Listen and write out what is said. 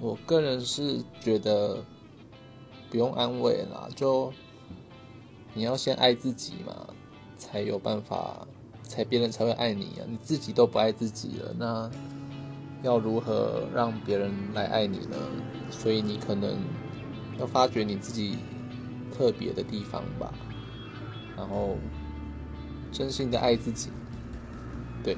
我个人是觉得不用安慰啦，就你要先爱自己嘛，才有办法，才别人才会爱你啊。你自己都不爱自己了，那要如何让别人来爱你呢？所以你可能要发掘你自己特别的地方吧，然后真心的爱自己，对。